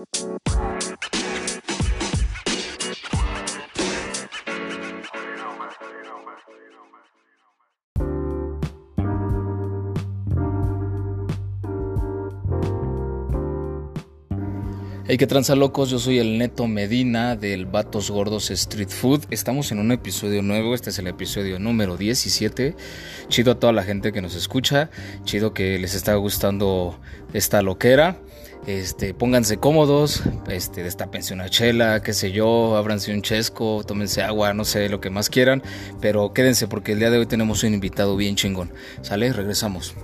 Hey, qué tranza locos, yo soy el Neto Medina del Vatos Gordos Street Food. Estamos en un episodio nuevo, este es el episodio número 17. Chido a toda la gente que nos escucha, chido que les está gustando esta loquera. Este, pónganse cómodos, este, destapense una chela, qué sé yo, ábranse un chesco, tómense agua, no sé, lo que más quieran, pero quédense porque el día de hoy tenemos un invitado bien chingón. ¿Sale? Regresamos.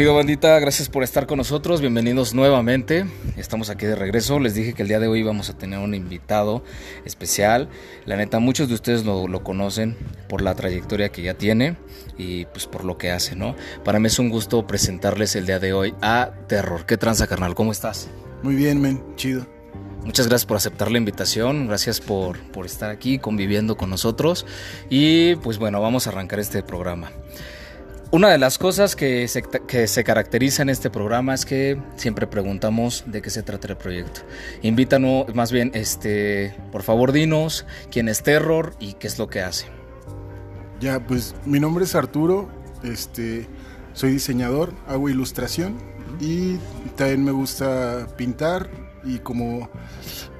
Chido bandita, gracias por estar con nosotros, bienvenidos nuevamente, estamos aquí de regreso, les dije que el día de hoy vamos a tener un invitado especial, la neta muchos de ustedes lo, lo, conocen por la trayectoria que ya tiene y pues por lo que hace, ¿no? Para mí es un gusto presentarles el día de hoy a Terror, ¿qué tranza carnal? ¿Cómo estás? Muy bien, men, chido. Muchas gracias por aceptar la invitación, gracias por, por estar aquí conviviendo con nosotros y pues bueno, vamos a arrancar este programa. Una de las cosas que se, que se, caracteriza en este programa es que siempre preguntamos de qué se trata el proyecto. Invítanos, más bien, este, por favor, dinos quién es Terror y qué es lo que hace. Ya, pues mi nombre es Arturo, este, soy diseñador, hago ilustración y también me gusta pintar y como,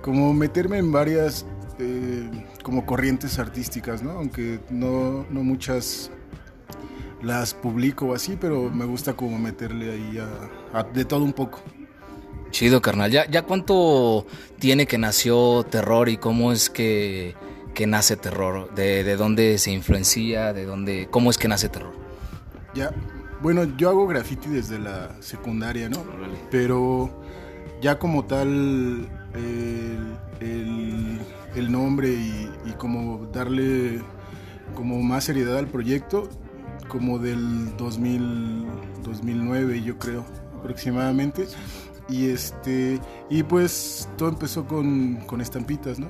como meterme en varias eh, como corrientes artísticas, ¿no? Aunque no, no muchas las publico así, pero me gusta como meterle ahí a, a, de todo un poco. Chido, carnal. ¿Ya, ¿Ya cuánto tiene que nació Terror y cómo es que, que nace Terror? ¿De, ¿De, dónde se influencia? ¿De dónde, ¿Cómo es que nace Terror? Ya, bueno, yo hago graffiti desde la secundaria, ¿no? Vale. Pero ya como tal el, el, el nombre y, y como darle como más seriedad al proyecto como del 2000, 2009 yo creo aproximadamente Y este y pues todo empezó con, con estampitas, ¿no?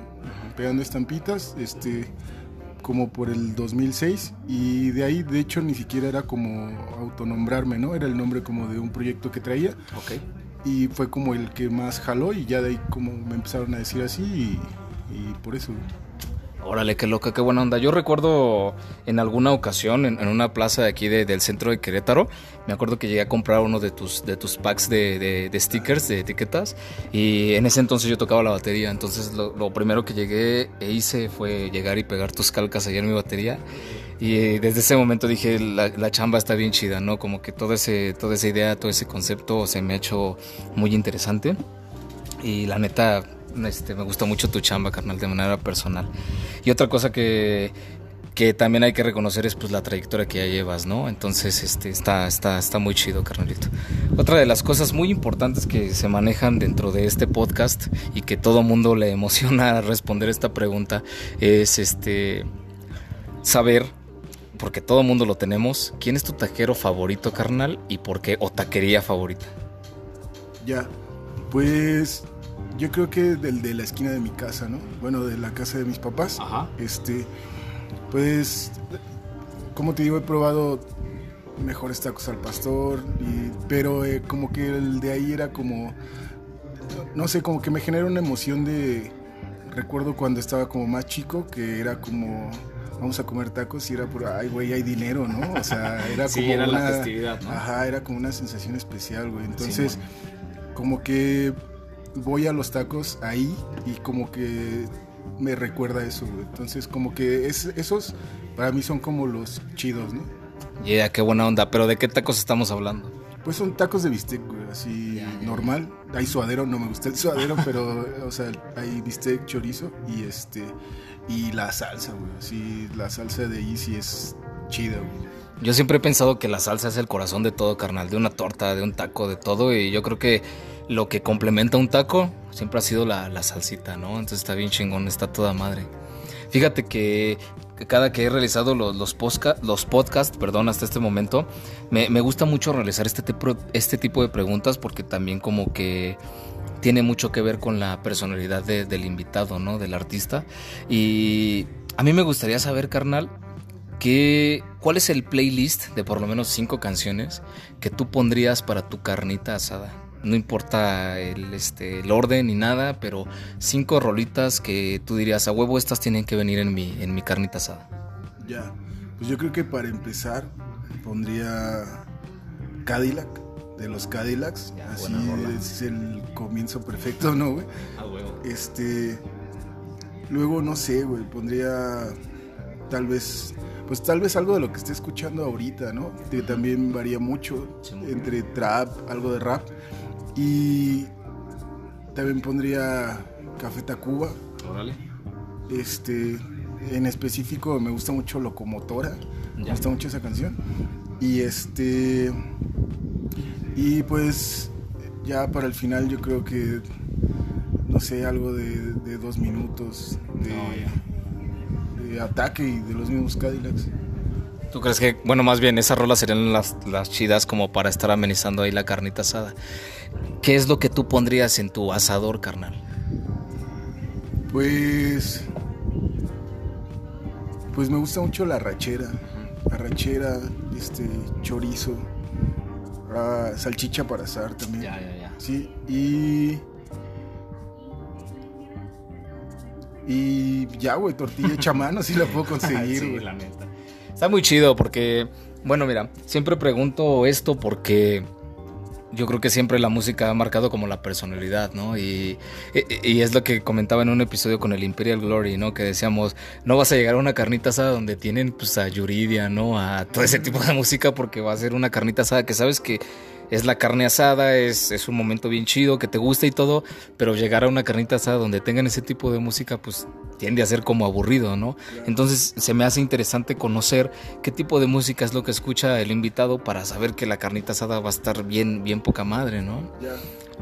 Pegando estampitas, este como por el 2006 y de ahí de hecho ni siquiera era como autonombrarme, ¿no? Era el nombre como de un proyecto que traía. Ok. Y fue como el que más jaló y ya de ahí como me empezaron a decir así y, y por eso. Órale, qué loca, qué buena onda. Yo recuerdo en alguna ocasión, en, una plaza de aquí de- del centro de Querétaro, me acuerdo que llegué a comprar uno de tus, de tus packs de, stickers, de etiquetas, y en ese entonces yo tocaba la batería. Entonces lo, lo primero que llegué e hice fue llegar y pegar tus calcas allá en mi batería. Y eh, desde ese momento dije, la, la chamba está bien chida, ¿no? Como que todo ese, toda esa idea, todo ese concepto se me ha hecho muy interesante. Y la neta, este, me gusta mucho tu chamba, carnal, de manera personal. Y otra cosa que, que también hay que reconocer es pues la trayectoria que ya llevas, ¿no? Entonces, este, está, está, está muy chido, carnalito. Otra de las cosas muy importantes que se manejan dentro de este podcast y que todo mundo le emociona responder esta pregunta es este saber, porque todo mundo lo tenemos, quién es tu taquero favorito, carnal, y por qué, o taquería favorita. Ya, pues yo creo que del de la esquina de mi casa, ¿no? Bueno, de la casa de mis papás. Ajá. Este, pues, como te digo, he probado mejores tacos al pastor, y- pero eh, como que el de ahí era como, no sé, como que me genera una emoción de, recuerdo cuando estaba como más chico, que era como, vamos a comer tacos y era por, ay, güey, hay dinero, ¿no? O sea, era Sí, como era la una, festividad, ¿no? Ajá, era como una sensación especial, güey. Entonces, como que voy a los tacos ahí y como que me recuerda eso, güey. Entonces, como que es, esos para mí son como los chidos, ¿no? Yeah, qué buena onda. Pero ¿de qué tacos estamos hablando? Pues son tacos de bistec, güey, así Ya, ya, normal. Hay suadero, no me gusta el suadero, pero, o sea, hay bistec, chorizo y este, y la salsa, güey. Así, la salsa de ahí sí es chida, güey. Yo siempre he pensado que la salsa es el corazón de todo, carnal. De una torta, de un taco, de todo. Y yo creo que lo que complementa un taco siempre ha sido la, la salsita, ¿no? Entonces está bien chingón, está toda madre. Fíjate que, cada que he realizado los, los, posca- los podcasts, perdón, hasta este momento, me, me gusta mucho realizar este tipo, este tipo de preguntas porque también como que tiene mucho que ver con la personalidad de- del invitado, ¿no? Del artista. Y a mí me gustaría saber, carnal, que, ¿cuál es el playlist de por lo menos cinco canciones que tú pondrías para tu carnita asada? No importa el, este, el orden ni nada, pero cinco rolitas que tú dirías, a huevo, estas tienen que venir en mi, en mi carnita asada. Ya, pues yo creo que para empezar pondría Cadillac, de los Cadillacs. Ya, Así es el comienzo perfecto, ¿no, güey? A huevo. Este. Luego, no sé, güey, pondría tal vez. Pues tal vez algo de lo que esté escuchando ahorita, ¿no? Que también varía mucho entre trap, algo de rap. Y también pondría Café Tacuba. Órale. Este, en específico me gusta mucho Locomotora. Me gusta mucho esa canción. Y este. Y pues ya para el final yo creo que. No sé, algo de, de dos minutos de, No, de ataque y de los mismos Cadillacs. ¿Tú crees que, bueno, más bien esas rolas serían las, las chidas como para estar amenizando ahí la carnita asada? ¿Qué es lo que tú pondrías en tu asador, carnal? Pues. Pues me gusta mucho la rachera. La rachera, este, chorizo, ah, salchicha para asar también. ya, ya. Sí, y. Y ya, güey, tortilla hecha a mano, sí la puedo conseguir, Sí, güey. la neta. Está muy chido porque, bueno, mira, siempre pregunto esto porque yo creo que siempre la música ha marcado como la personalidad, ¿no? Y, y- es lo que comentaba en un episodio con el Imperial Glory, ¿no? Que decíamos, no vas a llegar a una carnita asada donde tienen pues a Yuridia, ¿no? A todo ese tipo de música porque va a ser una carnita asada que sabes que es la carne asada, es, es un momento bien chido, que te gusta y todo, pero llegar a una carnita asada donde tengan ese tipo de música, pues tiende a ser como aburrido, ¿no? Entonces se me hace interesante conocer qué tipo de música es lo que escucha el invitado para saber que la carnita asada va a estar bien, bien poca madre, ¿no?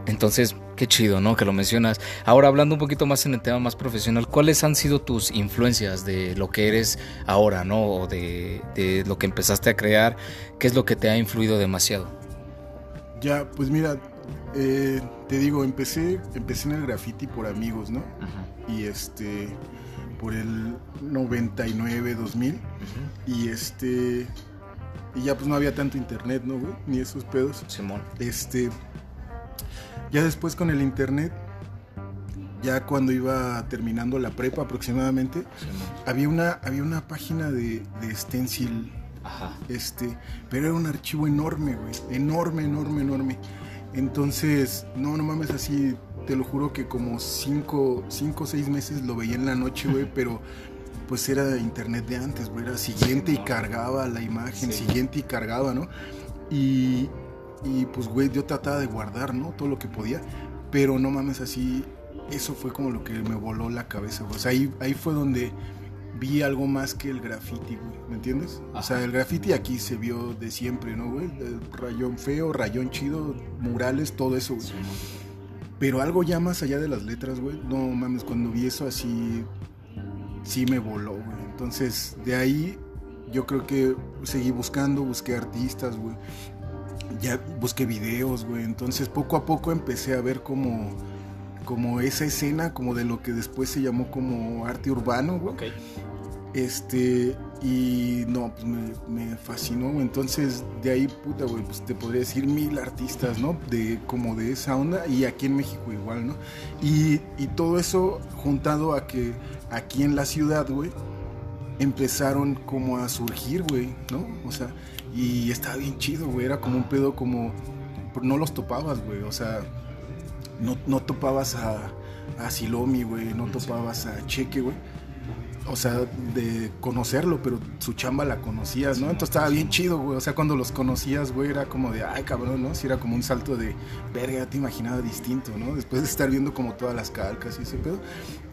Entonces, qué chido, ¿no? Que lo mencionas. Ahora, hablando un poquito más en el tema más profesional, ¿cuáles han sido tus influencias de lo que eres ahora, ¿no? O de, de lo que empezaste a crear, ¿qué es lo que te ha influido demasiado? Ya, pues mira, eh, te digo, empecé, empecé en el graffiti por amigos, ¿no? Y este, por el 99, 2000. Y este, y ya pues no había tanto internet, ¿no, güey? Ni esos pedos. Simón. Este, ya después con el internet, ya cuando iba terminando la prepa aproximadamente, había una, había una página de, de Stencil. Ajá. Este, pero era un archivo enorme, güey. Enorme, enorme, enorme. Entonces, no, no mames, así, te lo juro que como cinco, cinco o seis meses lo veía en la noche, güey, pero pues era internet de antes, güey, era siguiente y cargaba la imagen, siguiente y cargaba, ¿no? Y, y pues, güey, yo trataba de guardar, ¿no? Todo lo que podía, pero no mames, así, eso fue como lo que me voló la cabeza, güey. O sea, ahí, ahí fue donde vi algo más que el graffiti, güey, ¿me entiendes? O sea, el graffiti aquí se vio de siempre, ¿no, güey? El rayón feo, rayón chido, murales, todo eso, güey. Pero algo ya más allá de las letras, güey. No mames, cuando vi eso así, sí me voló, güey. Entonces, de ahí yo creo que seguí buscando, busqué artistas, güey. Ya busqué videos, güey. Entonces, poco a poco empecé a ver como como esa escena como de lo que después se llamó como arte urbano, güey. Ok. Este, y no, pues me, me fascinó. Entonces, de ahí, puta, güey, pues te podría decir mil artistas, ¿no? De, como de esa onda, y aquí en México igual, ¿no? Y, y todo eso juntado a que aquí en la ciudad, güey, empezaron como a surgir, güey, ¿no? O sea, y estaba bien chido, güey. Era como un pedo como. No los topabas, güey. O sea, no, no topabas a, a Silomi, güey. No topabas a Cheque, güey. O sea, de conocerlo, pero su chamba la conocías, ¿no? Entonces estaba bien chido, güey. O sea, cuando los conocías, güey, era como de, ay, cabrón, ¿no? Si era como un salto de, verga, te imaginaba distinto, ¿no? Después de estar viendo como todas las calcas y ese pedo.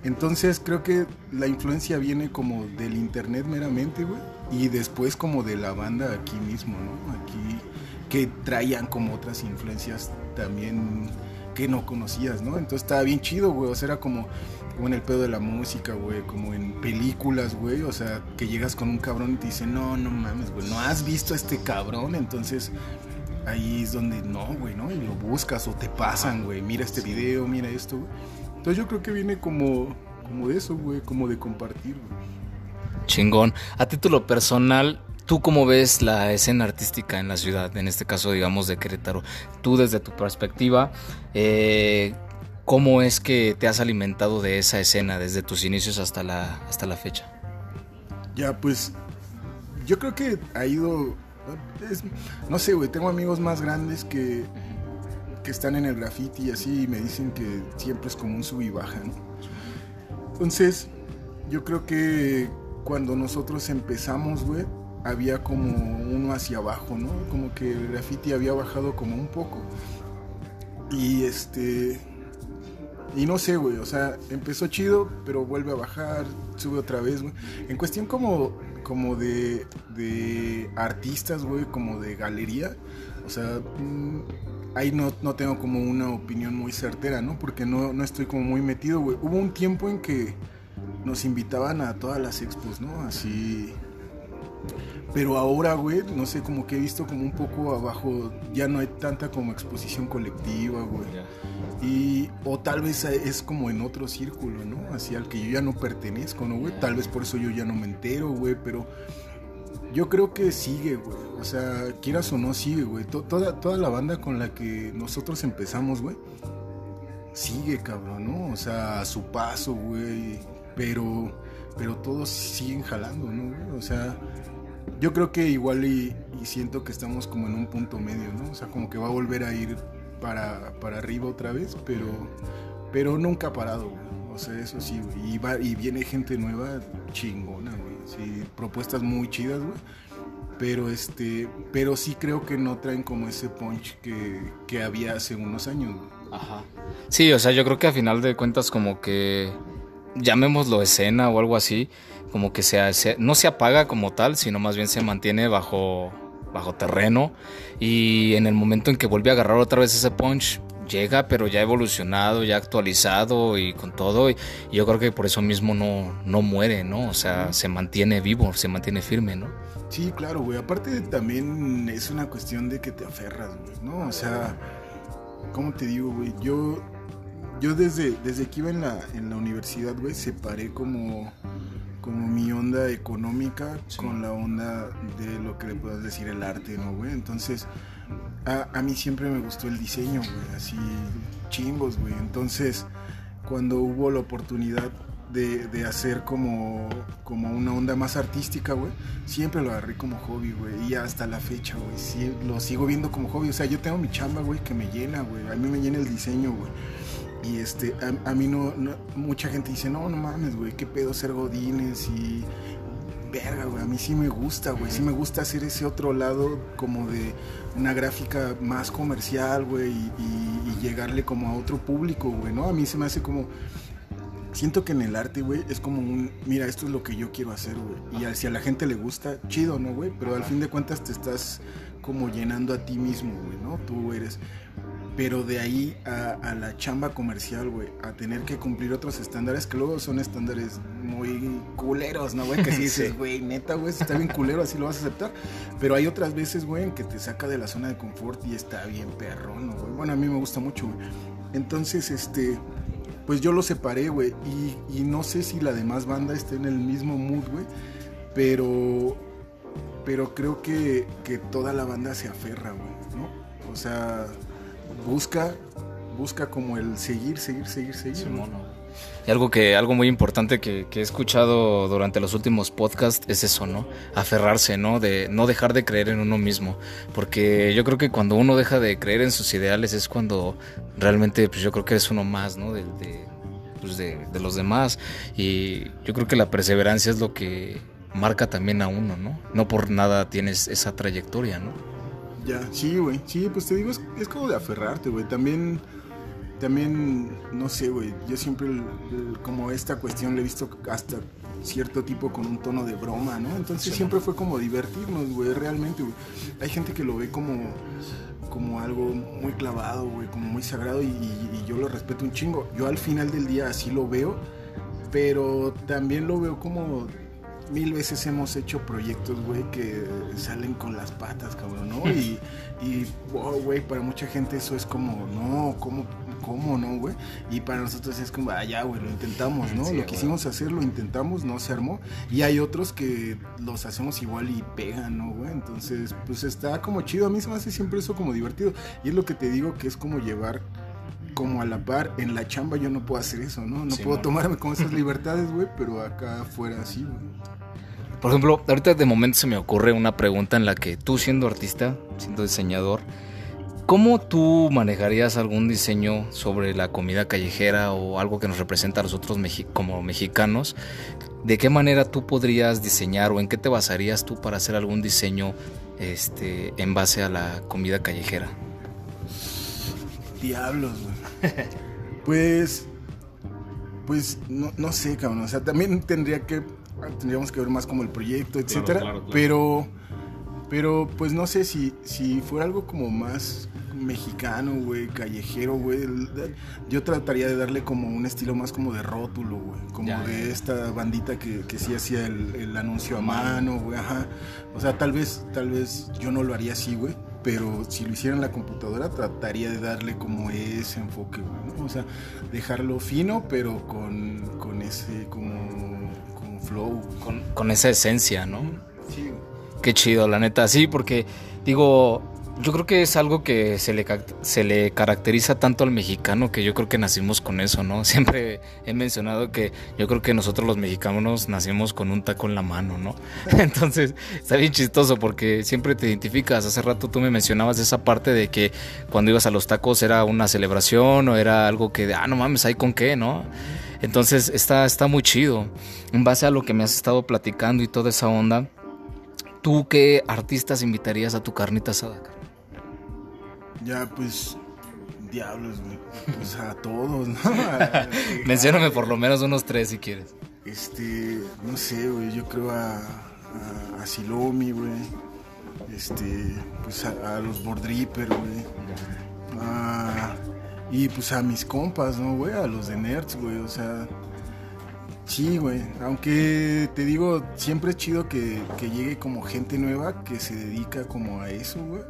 Entonces creo que la influencia viene como del internet meramente, güey. Y después como de la banda aquí mismo, ¿no? Aquí que traían como otras influencias también que no conocías, ¿no? Entonces estaba bien chido, güey. O sea, era como, como en el pedo de la música, güey. Como en películas, güey. O sea, que llegas con un cabrón y te dice, no, no mames, güey. No has visto a este cabrón. Entonces ahí es donde no, güey, ¿no? Y lo buscas o te pasan, güey. Mira este video, mira esto, güey. Entonces yo creo que viene como, como de eso, güey. Como de compartir, güey. Chingón. A título personal, ¿tú cómo ves la escena artística en la ciudad? En este caso, digamos, de Querétaro. Tú desde tu perspectiva, eh, ¿cómo es que te has alimentado de esa escena desde tus inicios hasta la, hasta la fecha? Ya, pues yo creo que ha ido... no sé, güey, tengo amigos más grandes que, que están en el graffiti y así y me dicen que siempre es como un sub y baja, ¿no? Entonces, yo creo que cuando nosotros empezamos, güey, había como uno hacia abajo, ¿no? Como que el graffiti había bajado como un poco. Y este... Y no sé, güey, o sea, empezó chido, pero vuelve a bajar, sube otra vez, güey. En cuestión como, como de, de artistas, güey, como de galería, o sea, mm, ahí no, no tengo como una opinión muy certera, ¿no? Porque no, no estoy como muy metido, güey. Hubo un tiempo en que nos invitaban a todas las expos, ¿no? Así... Pero ahora, güey, no sé, como que he visto como un poco abajo, ya no hay tanta como exposición colectiva, güey. Y, o tal vez es como en otro círculo, ¿no? Así al que yo ya no pertenezco, ¿no, güey? Tal vez por eso yo ya no me entero, güey, pero yo creo que sigue, güey. O sea, quieras o no, sigue, güey. To- Toda, toda la banda con la que nosotros empezamos, güey, sigue, cabrón, ¿no? O sea, a su paso, güey. Pero, pero todos siguen jalando, ¿no, güey? O sea, yo creo que igual y, y siento que estamos como en un punto medio, ¿no? O sea, como que va a volver a ir para, para arriba otra vez, pero, pero nunca ha parado, güey. O sea, eso sí. Y, va- y viene gente nueva chingona, güey. Propuestas muy chidas, güey. Pero este, pero sí creo que no traen como ese punch que, que había hace unos años, güey. Ajá. Sí, o sea, yo creo que a final de cuentas como que llamémoslo escena o algo así, como que se, se- no se apaga como tal, sino más bien se mantiene bajo bajo terreno y en el momento en que vuelve a agarrar otra vez ese punch llega, pero ya evolucionado, ya actualizado y con todo y, y yo creo que por eso mismo no no muere, ¿no? O sea, se mantiene vivo, se mantiene firme, ¿no? Sí, claro, güey. Aparte también es una cuestión de que te aferras, güey, ¿no? O sea, ¿cómo te digo, güey? Yo, yo desde, desde que iba en la, en la universidad, güey, separé como, como mi onda económica con la onda de lo que le puedas decir el arte, ¿no, güey? Entonces, a, a mí siempre me gustó el diseño, güey, así chingos, güey. Entonces, cuando hubo la oportunidad de, de, hacer como, como una onda más artística, güey, siempre lo agarré como hobby, güey. Y hasta la fecha, güey, sí, lo sigo viendo como hobby. O sea, yo tengo mi chamba, güey, que me llena, güey. A mí me llena el diseño, güey. Y este, a, a mí no, no, mucha gente dice, no, no mames, güey, qué pedo ser godines y... Verga, güey, a mí sí me gusta, güey, sí me gusta hacer ese otro lado como de una gráfica más comercial, güey, y, y, y llegarle como a otro público, güey, ¿no? A mí se me hace como siento que en el arte, güey, es como un, mira, esto es lo que yo quiero hacer, güey. Y si a la gente le gusta, chido, ¿no, güey? Pero al fin de cuentas te estás como llenando a ti mismo, güey, ¿no? Tú eres... Pero de ahí a, a la chamba comercial, güey, a tener que cumplir otros estándares que luego son estándares muy culeros, ¿no, güey? Que si dices, güey, neta, güey, está bien culero, así lo vas a aceptar. Pero hay otras veces, güey, en que te saca de la zona de confort y está bien perrón, ¿no, güey? Bueno, a mí me gusta mucho, güey. Entonces, este pues yo lo separé, güey. Y, y, no sé si la demás banda esté en el mismo mood, güey. Pero, pero creo que, que, toda la banda se aferra, güey, ¿no? O sea, busca, busca como el seguir, seguir, seguir, seguir. Y algo que, algo muy importante que, he escuchado durante los últimos podcasts es eso, ¿no? Aferrarse, ¿no? De no dejar de creer en uno mismo. Porque yo creo que cuando uno deja de creer en sus ideales es cuando realmente, pues yo creo que es uno más, ¿no? De, pues de, de los demás. Y yo creo que la perseverancia es lo que marca también a uno, ¿no? No por nada tienes esa trayectoria, ¿no? Ya, sí, güey. Sí, pues te digo, es, es como de aferrarte, güey. También también, no sé, güey, yo siempre el, el, como esta cuestión le he visto hasta cierto tipo con un tono de broma, ¿no? Entonces sí. siempre fue como divertirnos, güey, realmente, güey. Hay gente que lo ve como, como algo muy clavado, güey, como muy sagrado y, y, y yo lo respeto un chingo. Yo al final del día así lo veo, pero también lo veo como mil veces hemos hecho proyectos, güey, que salen con las patas, cabrón, ¿no? Y, y oh, güey, para mucha gente eso es como, no, ¿cómo, cómo no, güey? Y para nosotros es como, ah, ya, güey, lo intentamos, ¿no? Sí, lo quisimos hacer, lo intentamos, no se armó. Y hay otros que los hacemos igual y pegan, ¿no, güey? Entonces, pues está como chido. A mí se me hace siempre eso como divertido. Y es lo que te digo que es como llevar como a la par, en la chamba yo no puedo hacer eso, ¿no? No sí, puedo tomarme con esas libertades, güey, pero acá afuera sí, güey. Por ejemplo, ahorita de momento se me ocurre una pregunta en la que tú siendo artista, siendo diseñador, ¿cómo tú manejarías algún diseño sobre la comida callejera o algo que nos representa a nosotros como mexicanos? ¿De qué manera tú podrías diseñar o en qué te basarías tú para hacer algún diseño este, en base a la comida callejera? Diablos, güey. pues, pues no, no sé, cabrón. O sea, también tendría que tendríamos que ver más como el proyecto, etcétera. Claro, claro, claro. Pero, pero pues no sé si, si fuera algo como más mexicano, güey, callejero, güey. Yo trataría de darle como un estilo más como de rótulo, güey. Como ya, de ya. esta bandita que, que sí hacía el, el anuncio a mano, güey, ajá. O sea, tal vez, tal vez yo no lo haría así, güey. Pero si lo hiciera en la computadora, trataría de darle como ese enfoque, ¿no? O sea, dejarlo fino, pero con, con ese como flow. Con, con, esa esencia, ¿no? Sí. Qué chido, la neta. Sí, porque digo, yo creo que es algo que se le, se le caracteriza tanto al mexicano que yo creo que nacimos con eso, ¿no? Siempre he mencionado que yo creo que nosotros los mexicanos nacimos con un taco en la mano, ¿no? Entonces está bien chistoso porque siempre te identificas. Hace rato tú me mencionabas esa parte de que cuando ibas a los tacos era una celebración o era algo que, ah, no mames, ¿hay con qué, no? Entonces está, está muy chido. En base a lo que me has estado platicando y toda esa onda, ¿tú qué artistas invitarías a tu carnita asada? Ya, pues, diablos, güey. Pues a todos, ¿no? Mencióname por lo menos unos tres si quieres. Este, no sé, güey, yo creo a, a, a Silomi, güey. Este, pues a, a los Bordripper, güey. A y pues a mis compas, ¿no, güey? A los de Nerds, güey. O sea, sí, güey. Aunque te digo, siempre es chido que, que, llegue como gente nueva que se dedica como a eso, güey.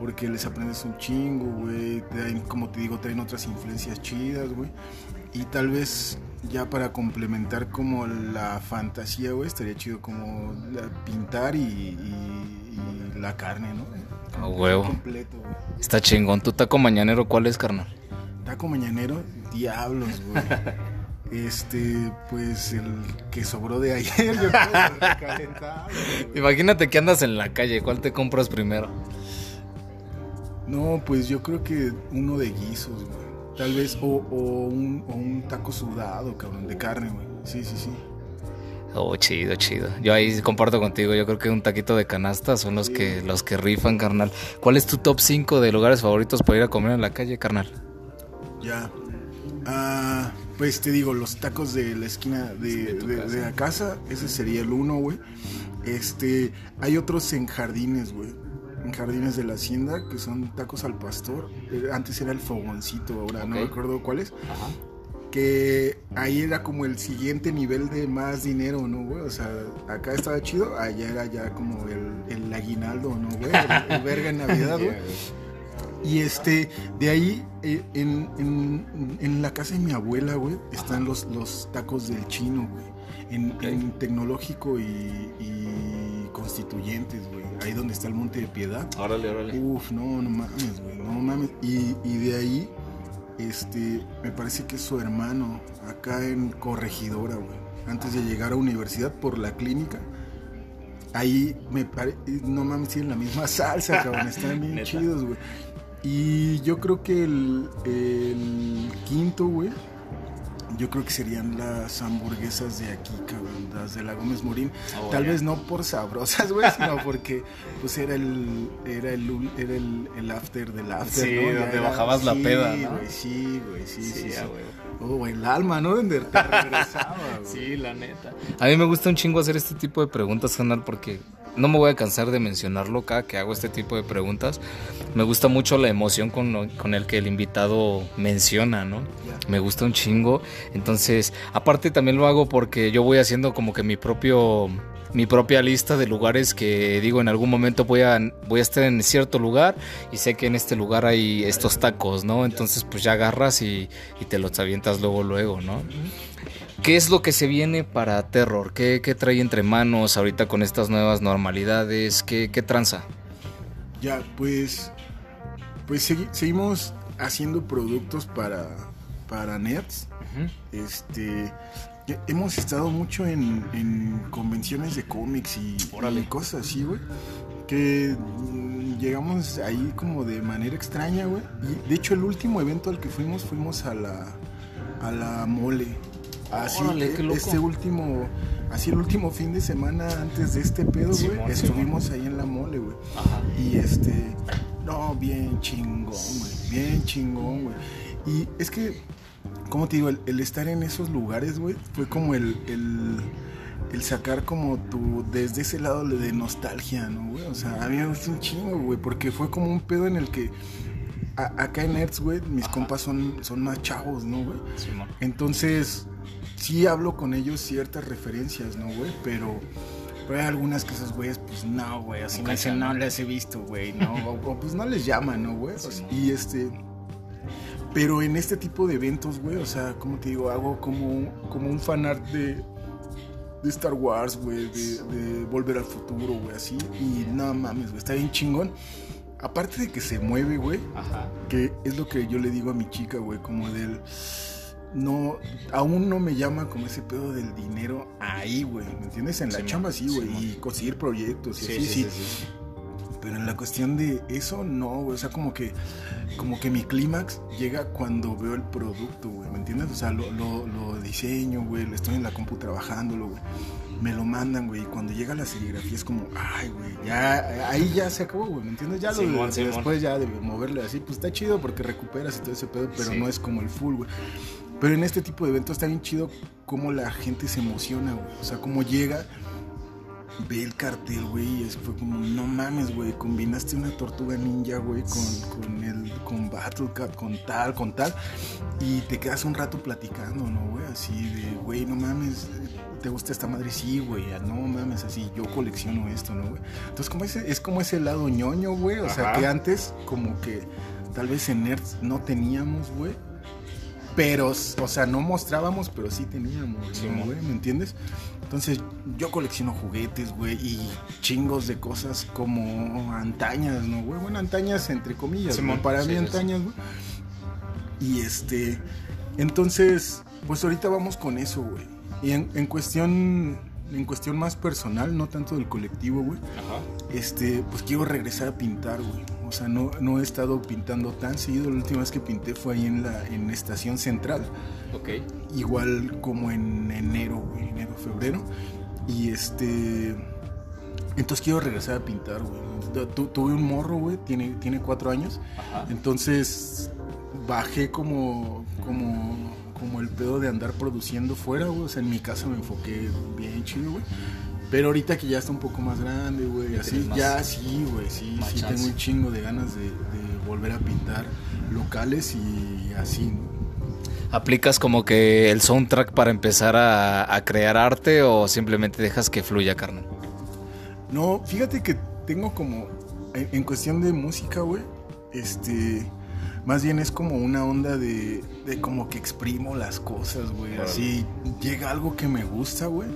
Porque les aprendes un chingo, güey. Como te digo, traen otras influencias chidas, güey. Y tal vez ya para complementar como la fantasía, güey, estaría chido como pintar y, y- y la carne, ¿no? A huevo. Completo, güey. Está chingón. ¿Tu taco mañanero cuál es, carnal? Taco mañanero, diablos, güey. Este, pues el que sobró de ayer, yo creo, güey. Imagínate que andas en la calle. ¿Cuál te compras primero? No, pues yo creo que uno de guisos, güey. Tal vez, o, o un, o un taco sudado, cabrón, de carne, güey. Sí, sí, sí. Oh, chido, chido. Yo ahí comparto contigo. Yo creo que un taquito de canasta son los que los que rifan, carnal. ¿Cuál es tu top 5 de lugares favoritos para ir a comer en la calle, carnal? Ya. Ah, pues te digo, los tacos de la esquina de, tu de- casa. de la casa, ese sería el uno, güey. Este, hay otros en jardines, güey. En jardines de la hacienda, que son tacos al pastor. Eh, Antes era el fogoncito, ahora no Ok. recuerdo cuál es. Que ahí era como el siguiente nivel de más dinero, ¿no, güey? O sea, acá estaba chido, allá era ya como el, el aguinaldo, ¿no, güey? El, el verga en Navidad, güey. Y este, de ahí, eh, en, en- en la casa de mi abuela, güey, están los, los tacos del chino, güey. En, Ok. en tecnológico y, y constituyentes, güey. Ahí donde está el Monte de Piedad. Órale, órale. Uf, no, no mames, güey, no mames. Y, y de ahí, este, me parece que es su hermano, acá en Corregidora, güey. Antes de llegar a universidad por la clínica. Ahí me parece, no mames, tienen la misma salsa, cabrón, están bien chidos, güey. Y yo creo que el, el quinto, güey, yo creo que serían las hamburguesas de aquí, cabrón, las de la Gómez Morín. Oh, Tal vez no por sabrosas, güey, sino porque pues era el era el, ul- era el, el after del after, Sí, ¿no? Donde era- bajabas la sí, peda, ¿no? güey, sí, güey, sí, sí, sí. huevo. Oh, güey, el alma, ¿no? Donde te regresaba, güey. Sí, la neta. A mí me gusta un chingo hacer este tipo de preguntas, canal, porque no me voy a cansar de mencionarlo cada que hago este tipo de preguntas. Me gusta mucho la emoción con, lo- con el que el invitado menciona, ¿no? Me gusta un chingo. Entonces, aparte también lo hago porque yo voy haciendo como que mi propio mi propia lista de lugares que digo en algún momento voy a voy a estar en cierto lugar y sé que en este lugar hay estos tacos, ¿no? Entonces, pues ya agarras y, y te los avientas luego luego, ¿no? ¿Qué es lo que se viene para Terror? ¿Qué, qué trae entre manos ahorita con estas nuevas normalidades? ¿Qué, qué tranza? Ya, pues, pues segui- seguimos haciendo productos para, para nerds. Este, he- hemos estado mucho en, en convenciones de cómics y, Órale. y cosas así, güey. Que mm, llegamos ahí como de manera extraña, güey. Y de hecho el último evento al que fuimos, fuimos a la, a la mole. Así, Órale, qué loco. este último, así el último fin de semana antes de este pedo, güey, Simón, estuvimos ahí en la mole, güey. Ajá. Y este, no, bien chingón, güey, bien chingón, güey. Y es que, como te digo, el, el estar en esos lugares, güey, fue como el, el, el sacar como tu, desde ese lado de nostalgia, ¿no, güey? O sea, a mí me gusta un chingo, güey, porque fue como un pedo en el que, acá en Nerds, güey, mis compas son, son más chavos, ¿no, güey? Simón. Entonces, sí hablo con ellos ciertas referencias, ¿no, güey? Pero, pero hay algunas que esos güeyes, pues no, güey, así me dicen, no les he visto, güey, no, o, o, pues no les llaman, ¿no, güey? Sí, no. y este, pero en este tipo de eventos, güey, o sea, como te digo, hago como, como un fanart de, de Star Wars, güey, de, de Volver al Futuro, güey, así, y no mames, güey, está bien chingón. Aparte de que se mueve, güey, que es lo que yo le digo a mi chica, güey, como del no aún no me llama como ese pedo del dinero ahí, güey, ¿me entiendes? En la chamba sí, güey, y conseguir proyectos y así, sí, Pero en la cuestión de eso no, güey, o sea, como que como que mi clímax llega cuando veo el producto, güey, ¿me entiendes? O sea, lo, lo, lo diseño, güey, estoy en la compu trabajándolo, güey. Me lo mandan, güey, y cuando llega la serigrafía es como, ay, güey, ya, ahí ya se acabó, güey, ¿me entiendes? Ya lo de- Simón, Simón. después ya de moverle así, pues está chido porque recuperas y todo ese pedo, pero Sí. no es como el full, güey. Pero en este tipo de eventos está bien chido cómo la gente se emociona, güey. O sea, cómo llega ve el cartel, güey, y fue como, no mames, güey, combinaste una tortuga ninja, güey, con, con el, con Battle Cat, con tal, con tal, y te quedas un rato platicando, ¿no, güey? Así de, güey, no mames, ¿te gusta esta madre? Sí, güey, no mames, así, yo colecciono esto, ¿no, güey? Entonces, como ese, es como ese lado ñoño, güey, o sea, que antes, como que, tal vez en Nerds no teníamos, güey, pero, o sea, no mostrábamos, pero sí teníamos, güey? ¿Me entiendes? Entonces, yo colecciono juguetes, güey, y chingos de cosas como antañas, ¿no, güey? Bueno, antañas entre comillas, Para mí antañas, güey. Y este, entonces, pues ahorita vamos con eso, güey. Y en, en cuestión en cuestión más personal, no tanto del colectivo, güey. Este, pues quiero regresar a pintar, güey. O sea, no, no he estado pintando tan seguido. La última vez que pinté fue ahí en la en Estación Central. Ok. Igual como en enero, enero, febrero. Y este. Entonces quiero regresar a pintar, güey. tuve un morro, güey, tiene, tiene cuatro años. Entonces bajé como, como como el pedo de andar produciendo fuera, güey. O sea, en mi casa me enfoqué bien chido, güey. Pero ahorita que ya está un poco más grande, güey, así, ya sí, güey, sí, sí tengo un chingo de ganas de, volver a pintar locales y así, ¿no? ¿Aplicas como que el soundtrack para empezar a, crear arte o simplemente dejas que fluya, carnal? No, fíjate que tengo como, en cuestión de música, güey, este más bien es como una onda de, de como que exprimo las cosas, güey. Así llega algo que me gusta, güey.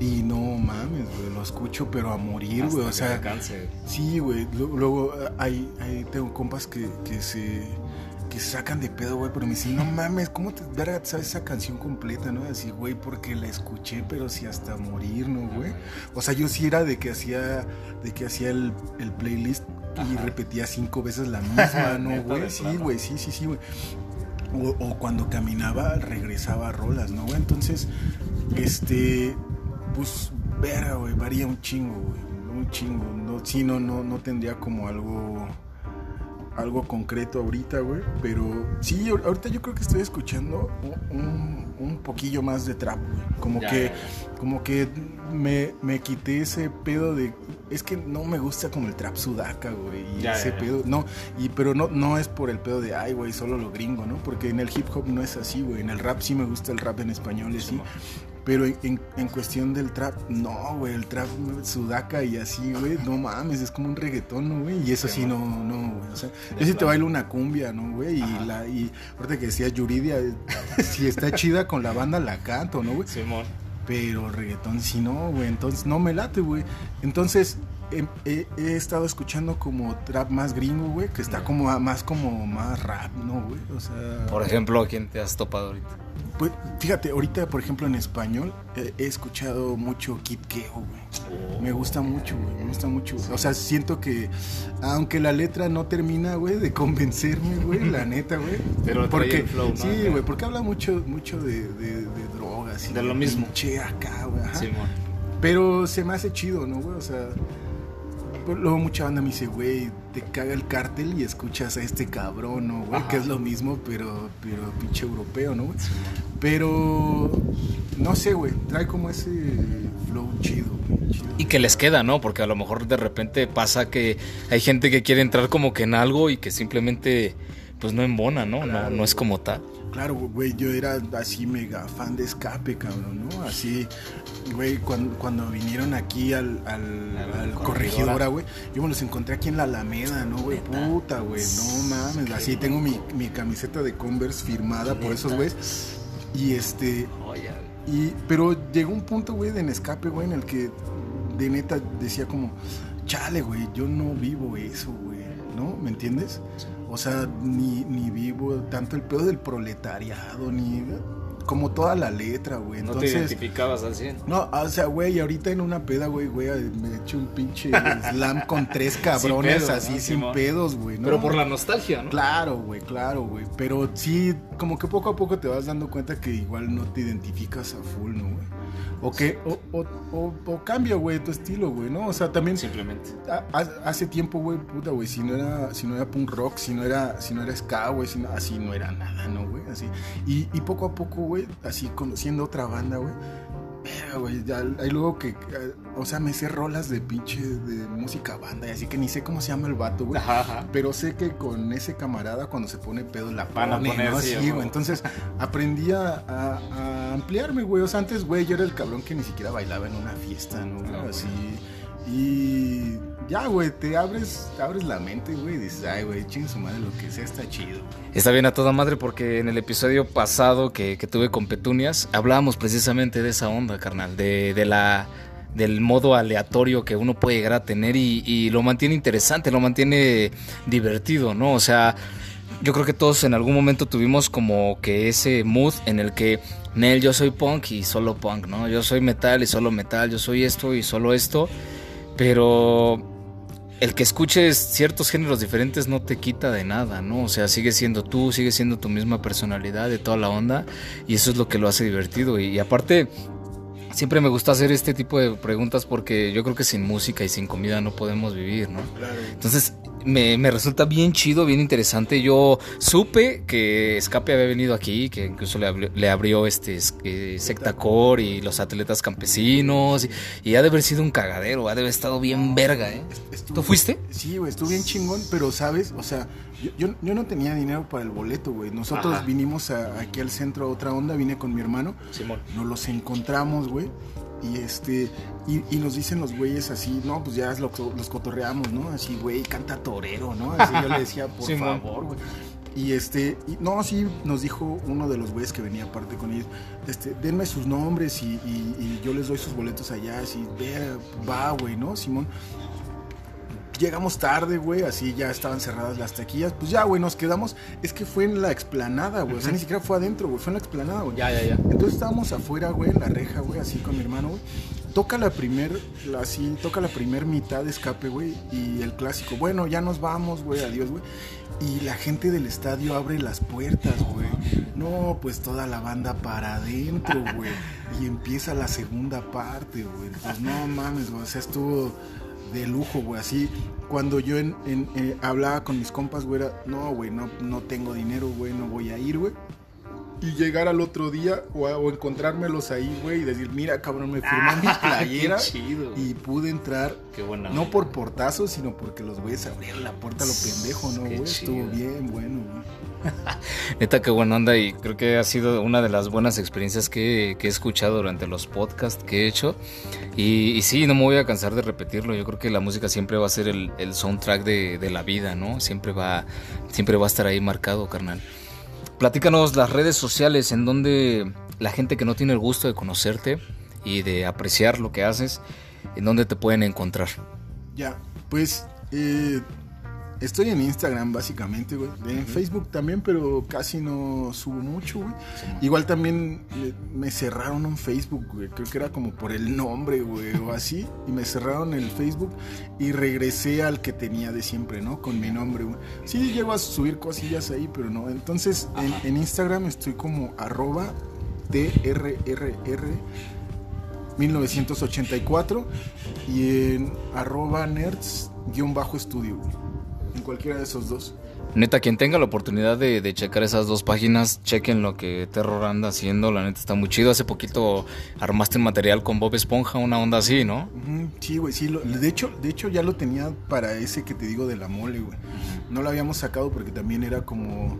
Y no mames, güey, lo escucho, pero a morir, güey. O sea, sí, güey. Luego, hay, hay, tengo compas que, que se que sacan de pedo, güey, pero me dicen, no mames, ¿cómo te sabes esa canción completa, no? Así, güey, porque la escuché, pero sí hasta morir, ¿no, güey? O sea, yo sí era de que hacía, de que hacía el, el playlist y repetía cinco veces la misma, ¿no, güey? Sí, güey, sí, sí, sí, güey. O, cuando caminaba regresaba a rolas, ¿no, güey? Entonces, este, pues, verga, güey, varía un chingo, güey, un chingo. No, sí, no, no, no tendría como algo algo concreto ahorita, güey. Pero sí, ahorita yo creo que estoy escuchando un, un poquillo más de trap, güey. Como que, como que me, me, quité ese pedo de. Es que no me gusta como el trap sudaca, güey. Y ese pedo. No, y, pero no, no es por el pedo de, ay, güey, solo lo gringo, ¿no? Porque en el hip hop no es así, güey. En el rap sí me gusta el rap en español, y sí. Pero en, en, cuestión del trap, no, güey, el trap sudaca y así, güey, no mames, es como un reggaetón, ¿no, güey? Y eso sí, no, no, güey. O sea, yo sí te bailo una cumbia, ¿no, güey? Y, la, y ahorita que decía Yuridia, si está chida con la banda, la canto, ¿no, güey? Simón. Pero reggaetón sí no, güey, entonces no me late, güey. Entonces, he, estado escuchando como trap más gringo, güey, que está como más como más rap, ¿no, güey? O sea... Por ejemplo, ¿quién te has topado ahorita? Pues fíjate, ahorita por ejemplo en español eh, he escuchado mucho Kid Keo, güey. Oh. Me gusta mucho, güey, me gusta mucho. O sea, siento que aunque la letra no termina, güey, de convencerme, güey, la neta, güey. Pero porque flow, Sí, güey, porque habla mucho mucho de, de, drogas y de lo mismo. Che acá, güey. Sí, Pero se me hace chido, ¿no, güey? O sea, luego mucha banda me dice, güey, te caga el cártel y escuchas a este cabrón, ¿no, güey? Que es lo mismo, pero, pero pinche europeo, ¿no, güey? Pero, no sé, güey, trae como ese flow chido, Y que les queda, ¿no? Porque a lo mejor de repente pasa que hay gente que quiere entrar como que en algo y que simplemente, pues no embona, ¿no? No, no es como tal. Claro, güey, yo era así mega fan de escape, cabrón, ¿no? Así, güey, cuando, cuando vinieron aquí al, al, corregidora, güey, yo me los encontré aquí en la Alameda, ¿no, güey? Puta, güey, no mames. Así tengo mi, mi camiseta de Converse firmada por esos güeyes. Y este. Y, pero llegó un punto, güey, de en escape, güey, en el que de neta decía como, chale, güey, yo no vivo eso, güey, ¿no? ¿Me entiendes? O sea, ni, ni vivo tanto el pedo del proletariado, ni como toda la letra, güey. No te identificabas al 100. No, o sea, güey, ahorita en una peda, güey, güey, me he hecho un pinche slam con tres cabrones así, sin pedos, güey. Pero por la nostalgia, ¿no? Claro, güey, claro, güey. Pero sí, como que poco a poco te vas dando cuenta que igual no te identificas a full, ¿no, güey? O que, o, o, o, cambia, güey, tu estilo, güey, ¿no? O sea, también. Simplemente. hace tiempo, güey, puta, güey, si no era, si no era punk rock, si no era, si no era ska, güey, así no era nada, ¿no, güey? Así. Y, y poco a poco, güey, así conociendo otra banda, güey verga, güey. Ya, hay luego que, o sea, me sé rolas de pinche de música banda y así que ni sé cómo se llama el vato, güey. Ajá, ajá. Pero sé que con ese camarada cuando se pone pedo la Van a pone, poner, ¿no? sí, güey. Entonces aprendí a, a- a ampliarme, güey. O sea, antes, güey, yo era el cabrón que ni siquiera bailaba en una fiesta, ¿no? Ah, güey. Así. Y ya, güey, te abres, te abres la mente, güey, y dices, ay, güey, ching su madre, lo que sea está chido. Está bien a toda madre porque en el episodio pasado que, que tuve con Petunias hablábamos precisamente de esa onda, carnal, de, de la del modo aleatorio que uno puede llegar a tener y, y lo mantiene interesante, lo mantiene divertido, ¿no? O sea, yo creo que todos en algún momento tuvimos como que ese mood en el que, Nel, yo soy punk y solo punk, ¿no? Yo soy metal y solo metal, yo soy esto y solo esto, pero el que escuches ciertos géneros diferentes no te quita de nada, ¿no? O sea, sigue siendo tú, sigue siendo tu misma personalidad de toda la onda y eso es lo que lo hace divertido. Y, y aparte, siempre me gusta hacer este tipo de preguntas porque yo creo que sin música y sin comida no podemos vivir, ¿no? Claro. Entonces, me, me resulta bien chido, bien interesante. Yo supe que Escape había venido aquí, que incluso le abrió, le abrió este es- eh, Secta Core y los atletas campesinos. Y, y ha de haber sido un cagadero, ha de haber estado bien verga, ¿eh? Estuvo- ¿Tú fuiste? Sí, güey, estuvo bien chingón, pero sabes, o sea, yo, yo, yo no tenía dinero para el boleto, güey. Nosotros Ajá. vinimos a- aquí al centro a otra onda, vine con mi hermano, Simón. nos los encontramos, güey. Y este, y, y nos dicen los güeyes así, no, pues ya lo- los cotorreamos, ¿no? Así, güey, canta torero, ¿no? Así yo le decía, por favor, güey. Y este, y- no, sí, nos dijo uno de los güeyes que venía aparte con ellos, este, denme sus nombres y, y- y yo les doy sus boletos allá, así, ve, va, güey, ¿no? Simón. Llegamos tarde, güey, así ya estaban cerradas las taquillas. Pues ya, güey, nos quedamos. Es que fue en la explanada, güey. O sea, ni siquiera fue adentro, güey. Fue en la explanada, güey. Ya, ya, ya. Entonces estábamos afuera, güey, en la reja, güey, así con mi hermano, güey. Toca la primer, la- así, toca la primer mitad de escape, güey, y el clásico, bueno, ya nos vamos, güey, adiós, güey. Y la gente del estadio abre las puertas, güey. No, pues toda la banda para adentro, güey. Y empieza la segunda parte, güey. Pues no mames, güey, o sea, estuvo de lujo, güey, así. Cuando yo en, eh, hablaba con mis compas, güey, era, no, güey, no, no tengo dinero, güey, no voy a ir, güey y llegar al otro día o, a- o encontrármelos ahí, güey, y decir, mira, cabrón, me firmó mi playera Qué chido. y pude entrar, Qué buena. no onda. por portazos, sino porque los güeyes abrieron la puerta a lo pendejo, ¿no, güey? Estuvo bien, bueno, güey. Neta, qué buena onda y creo que ha sido una de las buenas experiencias que, que he escuchado durante los podcasts que he hecho. Y, y sí, no me voy a cansar de repetirlo. Yo creo que la música siempre va a ser el, el soundtrack de, de la vida, ¿no? Siempre va, siempre va a estar ahí marcado, carnal. Platícanos las redes sociales en donde la gente que no tiene el gusto de conocerte y de apreciar lo que haces, en donde te pueden encontrar. Ya, pues eh, estoy en Instagram básicamente, güey. En Facebook también, pero casi no subo mucho, güey. Igual también me cerraron un Facebook, güey. Creo que era como por el nombre, güey, o así. Y me cerraron el Facebook y regresé al que tenía de siempre, ¿no? Con mi nombre, güey. Sí, llego a subir cosillas ahí, pero no. Entonces, en, en Instagram estoy como arroba TRRR 1984 y en arroba nerds En cualquiera de esos dos. Neta, quien tenga la oportunidad de, de checar esas dos páginas, chequen lo que Terror anda haciendo. La neta está muy chido. Hace poquito armaste un material con Bob Esponja, una onda así, ¿no? Sí, güey, sí. lo- de, hecho, de hecho, ya lo tenía para ese que te digo de la mole, güey. No lo habíamos sacado porque también era como.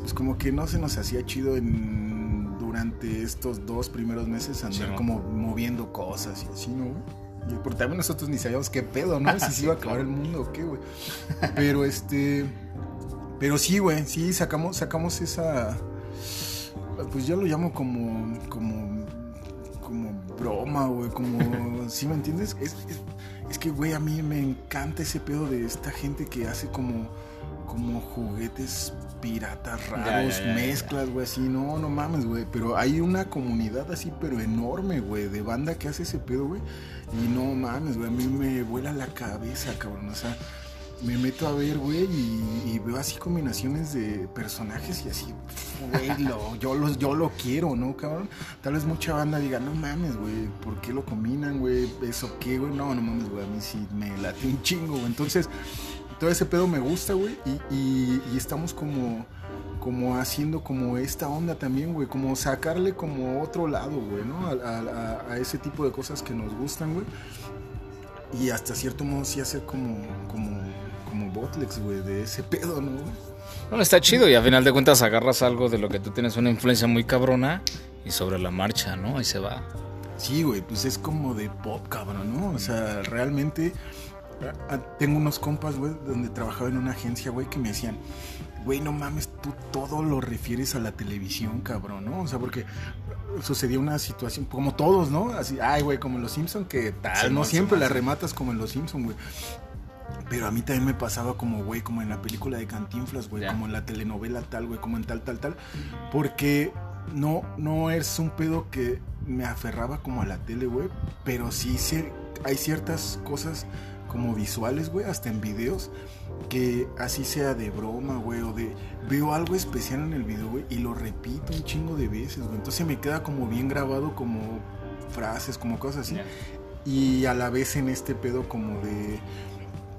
Pues como que no se nos hacía chido en durante estos dos primeros meses andar como moviendo cosas y así, ¿no, güey? Y porque también nosotros ni sabíamos qué pedo, ¿no? Si se iba a acabar el mundo o qué, güey. Pero este. Pero sí, güey, sí, sacamos, sacamos esa. Pues yo lo llamo como. como. como broma, güey. Como. ¿Sí me entiendes? Es, es, es que, güey, a mí me encanta ese pedo de esta gente que hace como. como juguetes piratas raros, ya, ya, mezclas, güey, así. No, no mames, güey. Pero hay una comunidad así, pero enorme, güey, de banda que hace ese pedo, güey. Y no mames, güey, a mí me vuela la cabeza, cabrón. O sea, me meto a ver, güey, y, y veo así combinaciones de personajes y así, güey, lo- yo, los, yo lo quiero, ¿no, cabrón? Tal vez mucha banda diga, no mames, güey, ¿por qué lo combinan, güey? ¿Eso qué, güey? No, no mames, güey, a mí sí me late un chingo, güey. Entonces, todo ese pedo me gusta, güey, y, y- y estamos como, como haciendo como esta onda también, güey, como sacarle como otro lado, güey, ¿no? A, a, ese tipo de cosas que nos gustan, güey. Y hasta cierto modo sí hacer como, como, como botlex, güey, de ese pedo, ¿no? Bueno, está chido y a final de cuentas agarras algo de lo que tú tienes una influencia muy cabrona y sobre la marcha, ¿no? Ahí se va. Sí, güey, pues es como de pop, cabrón, ¿no? O sea, realmente tengo unos compas, güey, donde trabajaba en una agencia, güey, que me decían, güey, no mames, tú todo lo refieres a la televisión, cabrón, ¿no? O sea, porque sucedió una situación, como todos, ¿no? Así, ay, güey, como en Los Simpson que tal, no siempre la rematas como en Los Simpson, güey. Pero a mí también me pasaba como, güey, como en la película de Cantinflas, güey, como en la telenovela tal, güey, como en tal, tal, tal. Porque no, no es un pedo que me aferraba como a la tele, güey, pero sí hay ciertas cosas como visuales, güey, hasta en videos, que así sea de broma, güey, o de veo algo especial en el video, güey, y lo repito un chingo de veces, güey. Entonces me queda como bien grabado como frases, como cosas así. Y a la vez en este pedo como de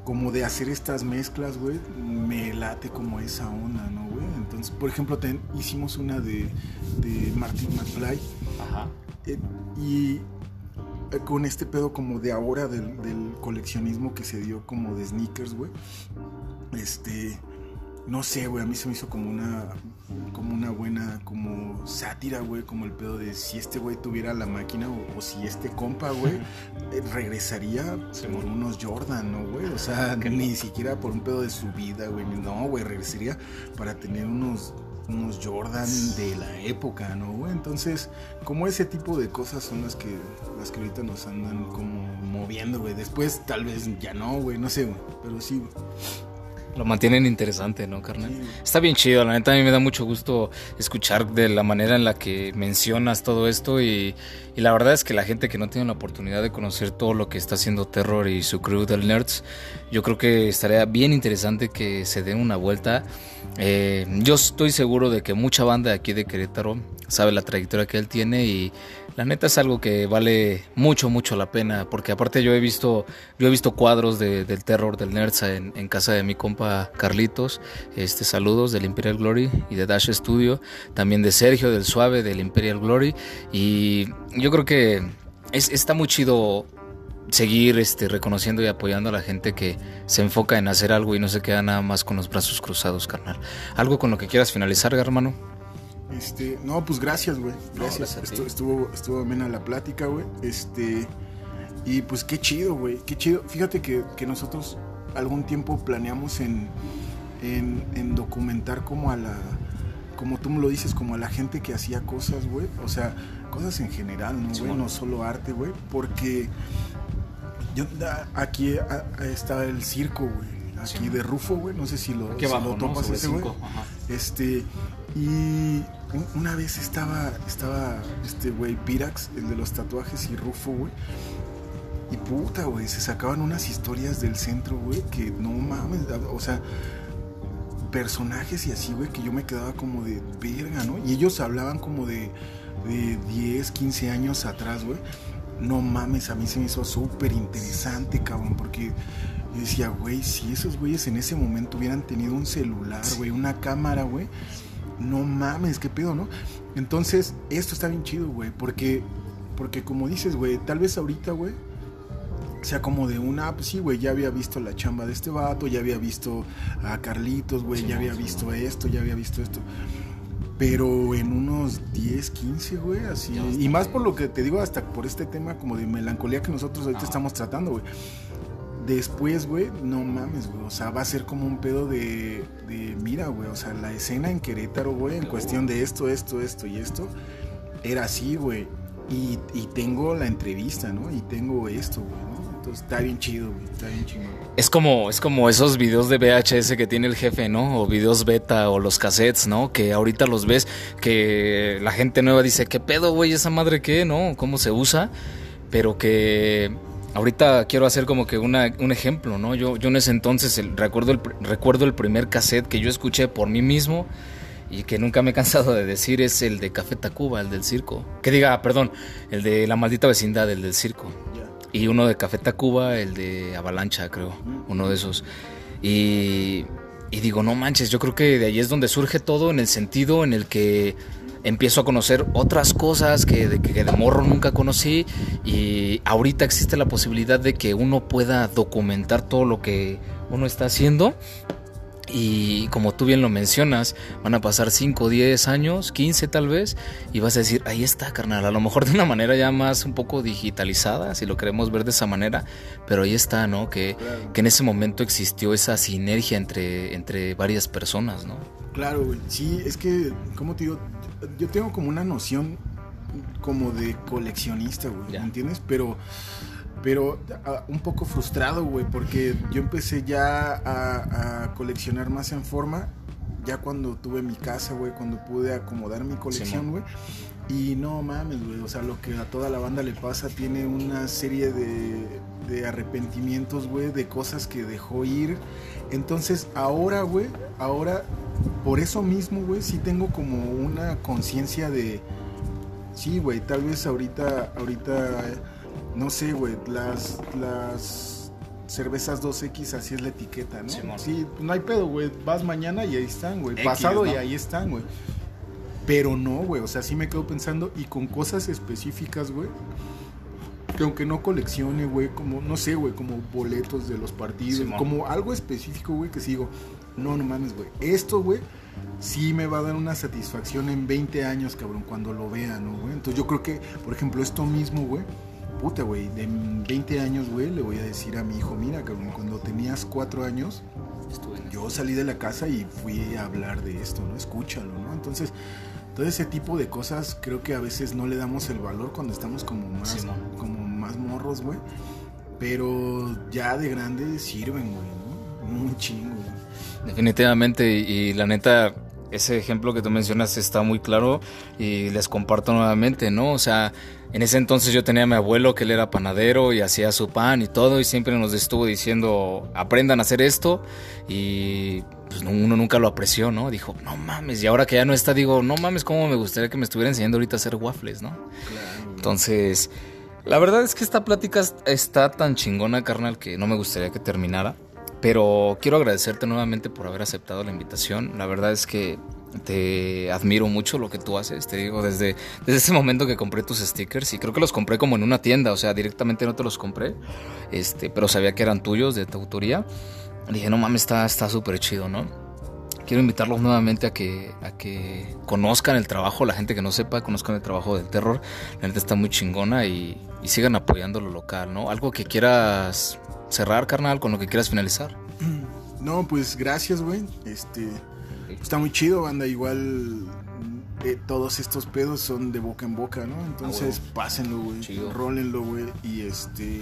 como de hacer estas mezclas, güey, me late como esa onda, ¿no, güey? Entonces, por ejemplo, hicimos una de, de Martin McFly. Ajá. Eh, y con este pedo como de ahora del, coleccionismo que se dio como de sneakers, güey. Este, no sé, güey, a mí se me hizo como una como una buena como sátira, güey, como el pedo de si este güey tuviera la máquina o, si este compa, güey, eh, regresaría por unos Jordan, ¿no, güey? O sea, ni siquiera por un pedo de su vida, güey, no, güey, regresaría para tener unos unos Jordan de la época, ¿no? Entonces, como ese tipo de cosas son las que, las que ahorita nos andan como moviendo, güey. Después tal vez ya no, güey, no sé, güey, pero sí, güey. Lo mantienen interesante, ¿no, carnal? Está bien chido, la neta a mí me da mucho gusto escuchar de la manera en la que mencionas todo esto y, y, la verdad es que la gente que no tiene la oportunidad de conocer todo lo que está haciendo Terror y su crew del Nerds, yo creo que estaría bien interesante que se den una vuelta. Eh, yo estoy seguro de que mucha banda de aquí de Querétaro sabe la trayectoria que él tiene y la neta es algo que vale mucho, mucho la pena, porque aparte yo he visto, yo he visto cuadros del terror del Nerza en, casa de mi compa Carlitos, este, saludos del Imperial Glory y de Dash Studio, también de Sergio del Suave del Imperial Glory, y yo creo que es, está muy chido seguir este, reconociendo y apoyando a la gente que se enfoca en hacer algo y no se queda nada más con los brazos cruzados, carnal. ¿Algo con lo que quieras finalizar, hermano? Este, no, pues gracias, güey. Gracias. estuvo, estuvo amena la plática, güey. Este, y pues qué chido, güey. Qué chido. Fíjate que, nosotros algún tiempo planeamos en, en, documentar como a la, como tú me lo dices, como a la gente que hacía cosas, güey. O sea, cosas en general, ¿no, güey? No solo arte, güey. Porque yo, aquí está el circo, güey. Aquí de Rufo, güey. No sé si lo, si lo topas ese, güey. Este, y una vez estaba, estaba este güey Pirax, el de los tatuajes, y Rufo, güey. Y puta, güey, se sacaban unas historias del centro, güey, que no mames, o sea, personajes y así, güey, que yo me quedaba como de verga, ¿no? Y ellos hablaban como de, de 10, 15 años atrás, güey. No mames, a mí se me hizo súper interesante, cabrón, porque yo decía, güey, si esos güeyes en ese momento hubieran tenido un celular, güey, una cámara, güey no mames, qué pedo, ¿no? Entonces, esto está bien chido, güey, porque, porque como dices, güey, tal vez ahorita, güey, sea como de una, pues sí, güey, ya había visto la chamba de este vato, ya había visto a Carlitos, güey, ya había visto esto, ya había visto esto. Pero en unos 10, 15, güey, así. Y más por lo que te digo, hasta por este tema como de melancolía que nosotros ahorita estamos tratando, güey después, güey, no mames, güey. O sea, va a ser como un pedo de, de mira, güey. O sea, la escena en Querétaro, güey, en cuestión de esto, esto, esto y esto, era así, güey. Y, y, tengo la entrevista, ¿no? Y tengo esto, güey, ¿no? Entonces está bien chido, güey. Está bien chido. Es como, es como esos videos de VHS que tiene el jefe, ¿no? O videos beta o los cassettes, ¿no? Que ahorita los ves, que la gente nueva dice, ¿qué pedo, güey? ¿Esa madre qué? ¿No? ¿Cómo se usa? Pero que Ahorita quiero hacer como que una, un ejemplo, ¿no? Yo, yo en ese entonces recuerdo, el, recuerdo el primer cassette que yo escuché por mí mismo y que nunca me he cansado de decir es el de Café Tacuba, el del circo. Que diga, perdón, el de La Maldita Vecindad, el del circo. Y uno de Café Tacuba, el de Avalancha, creo, uno de esos. Y y digo, no manches, yo creo que de ahí es donde surge todo en el sentido en el que empiezo a conocer otras cosas que de, que de morro nunca conocí y ahorita existe la posibilidad de que uno pueda documentar todo lo que uno está haciendo y como tú bien lo mencionas, van a pasar 5, 10 años, 15 tal vez, y vas a decir, ahí está, carnal, a lo mejor de una manera ya más un poco digitalizada, si lo queremos ver de esa manera, pero ahí está, ¿no? Que, que en ese momento existió esa sinergia entre, entre varias personas, ¿no? Claro, güey. Sí, es que, como te digo, yo tengo como una noción como de coleccionista, güey, ¿me entiendes? Pero pero ah, un poco frustrado, güey, porque yo empecé ya a, coleccionar más en forma, ya cuando tuve mi casa, güey, cuando pude acomodar mi colección, güey. y no mames, güey, o sea, lo que a toda la banda le pasa tiene una serie de, de arrepentimientos, güey, de cosas que dejó ir. Entonces, ahora, güey, ahora, por eso mismo, güey, sí tengo como una conciencia de... Sí, güey, tal vez ahorita, ahorita no sé, güey, las, las cervezas 2X, así es la etiqueta, ¿no? Sí, no hay pedo, güey. Vas mañana y ahí están, güey. Pasado y ahí están, güey. Pero no, güey. O sea, sí me quedo pensando y con cosas específicas, güey. Que aunque no coleccione, güey, como, no sé, güey, como boletos de los partidos, como algo específico, güey, que sigo. No, no mames, güey. Esto, güey, sí me va a dar una satisfacción en 20 años, cabrón, cuando lo vean, ¿no, güey? Entonces yo creo que, por ejemplo, esto mismo, güey puta, güey, de 20 años, güey, le voy a decir a mi hijo, mira, cabrón, cuando tenías 4 años, yo salí de la casa y fui a hablar de esto, ¿no? Escúchalo, ¿no? Entonces, todo ese tipo de cosas creo que a veces no le damos el valor cuando estamos como más, como más morros, güey. Pero ya de grande sirven, güey, ¿no? Un chingo, Definitivamente, y la neta, ese ejemplo que tú mencionas está muy claro y les comparto nuevamente, ¿no? O sea, en ese entonces yo tenía a mi abuelo que él era panadero y hacía su pan y todo y siempre nos estuvo diciendo aprendan a hacer esto y pues uno nunca lo apreció, ¿no? Dijo, no mames, y ahora que ya no está digo, no mames, cómo me gustaría que me estuviera enseñando ahorita a hacer waffles, ¿no? Claro. Entonces, la verdad es que esta plática está tan chingona, carnal, que no me gustaría que terminara. Pero quiero agradecerte nuevamente por haber aceptado la invitación. La verdad es que te admiro mucho lo que tú haces. Te digo, desde, desde ese momento que compré tus stickers, y creo que los compré como en una tienda, o sea, directamente no te los compré, este, pero sabía que eran tuyos, de tu autoría. dije, no mames, está súper chido, ¿no? Quiero invitarlos nuevamente a que, a que conozcan el trabajo, la gente que no sepa, conozcan el trabajo del terror. La gente está muy chingona y, y sigan apoyando lo local, ¿no? Algo que quieras cerrar, carnal, con lo que quieras finalizar. No, pues gracias, güey. Este, está muy chido, banda. Igual eh, todos estos pedos son de boca en boca, ¿no? Entonces, ah, pásenlo, güey. Rólenlo, güey. Y este.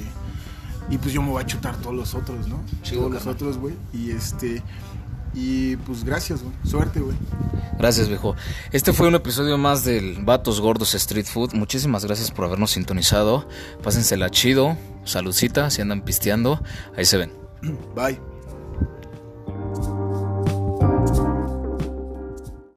Y pues yo me voy a chutar todos los otros, ¿no? Chido, todos los otros, güey. Y este. Y pues gracias, güey. Suerte, güey. Gracias, viejo. Este fue un episodio más del Vatos Gordos Street Food. Muchísimas gracias por habernos sintonizado. Pásensela chido. Saludcita, si andan pisteando. Ahí se ven. Bye.